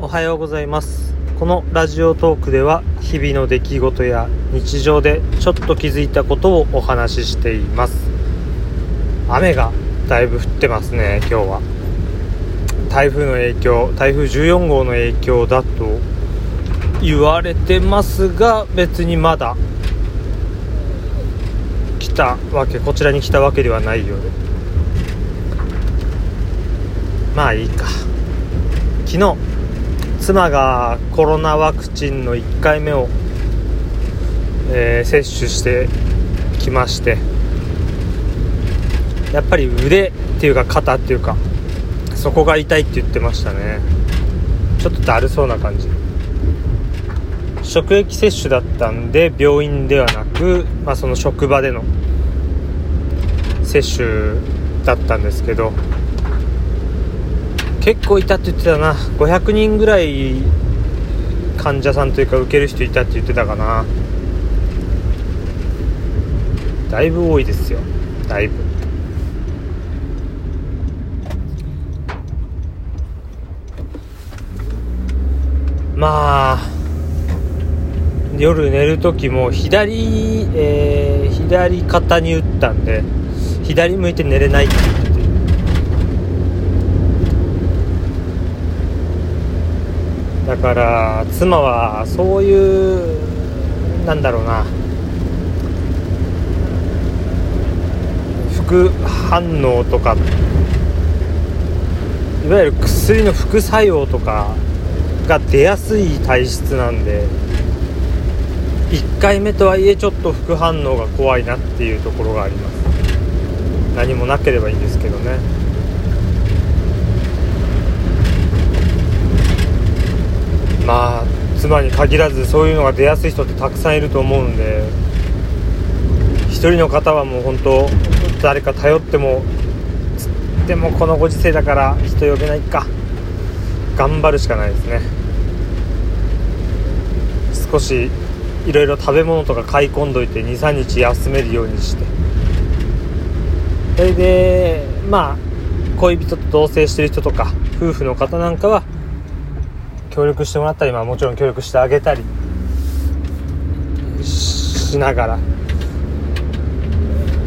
おはようございます。このラジオトークでは日々の出来事や日常でちょっと気づいたことをお話ししています。雨がだいぶ降ってますね今日は。台風の影響台風14号の影響だと言われてますが別にまだ来たわけこちらに来たわけではないようで。まあいいか。昨日妻がコロナワクチンの1回目を、えー、接種してきましてやっぱり腕っていうか肩っていうかそこが痛いって言ってましたね。ちょっとだるそうな感じ。職域接種だったんで病院ではなく、まあ、その職場での接種だったんですけど結構いたって言ってたな。500人ぐらい患者さんというか受ける人いたって言ってたかな。だいぶ多いですよ。だいぶ。まあ夜寝る時も左、えー、左肩に打ったんで左向いて寝れないって言っててだから妻はそういうなんだろうな。副反応とかいわゆる薬の副作用とかが出やすい体質なんで1回目とはいえちょっと副反応が怖いなっていうところがあります。何もなければいいんですけどねまあ妻に限らずそういうのが出やすい人ってたくさんいると思うんで1人の方はもう本当誰か頼ってもつってもこのご時世だから人呼べないか。頑張るしかないですね。少しいろいろ食べ物とか買い込んどいて23日休めるようにして。それでまあ恋人と同棲してる人とか夫婦の方なんかは協力してもらったり、まあ、もちろん協力してあげたりしながら、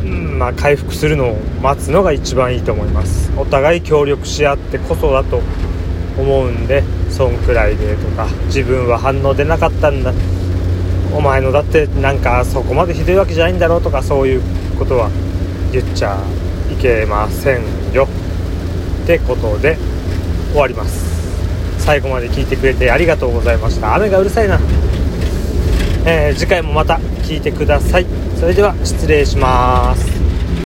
うんまあ、回復するのを待つのが一番いいと思います。お互い協力し合ってこそだと思うんでそんくらいでとか自分は反応出なかったんだお前のだってなんかそこまでひどいわけじゃないんだろうとかそういうことは言っちゃいけませんよ。ってことで終わります。最後まで聞いてくれてありがとうございました。雨がうるさいな、えー、次回もまた聞いてください。それでは失礼します。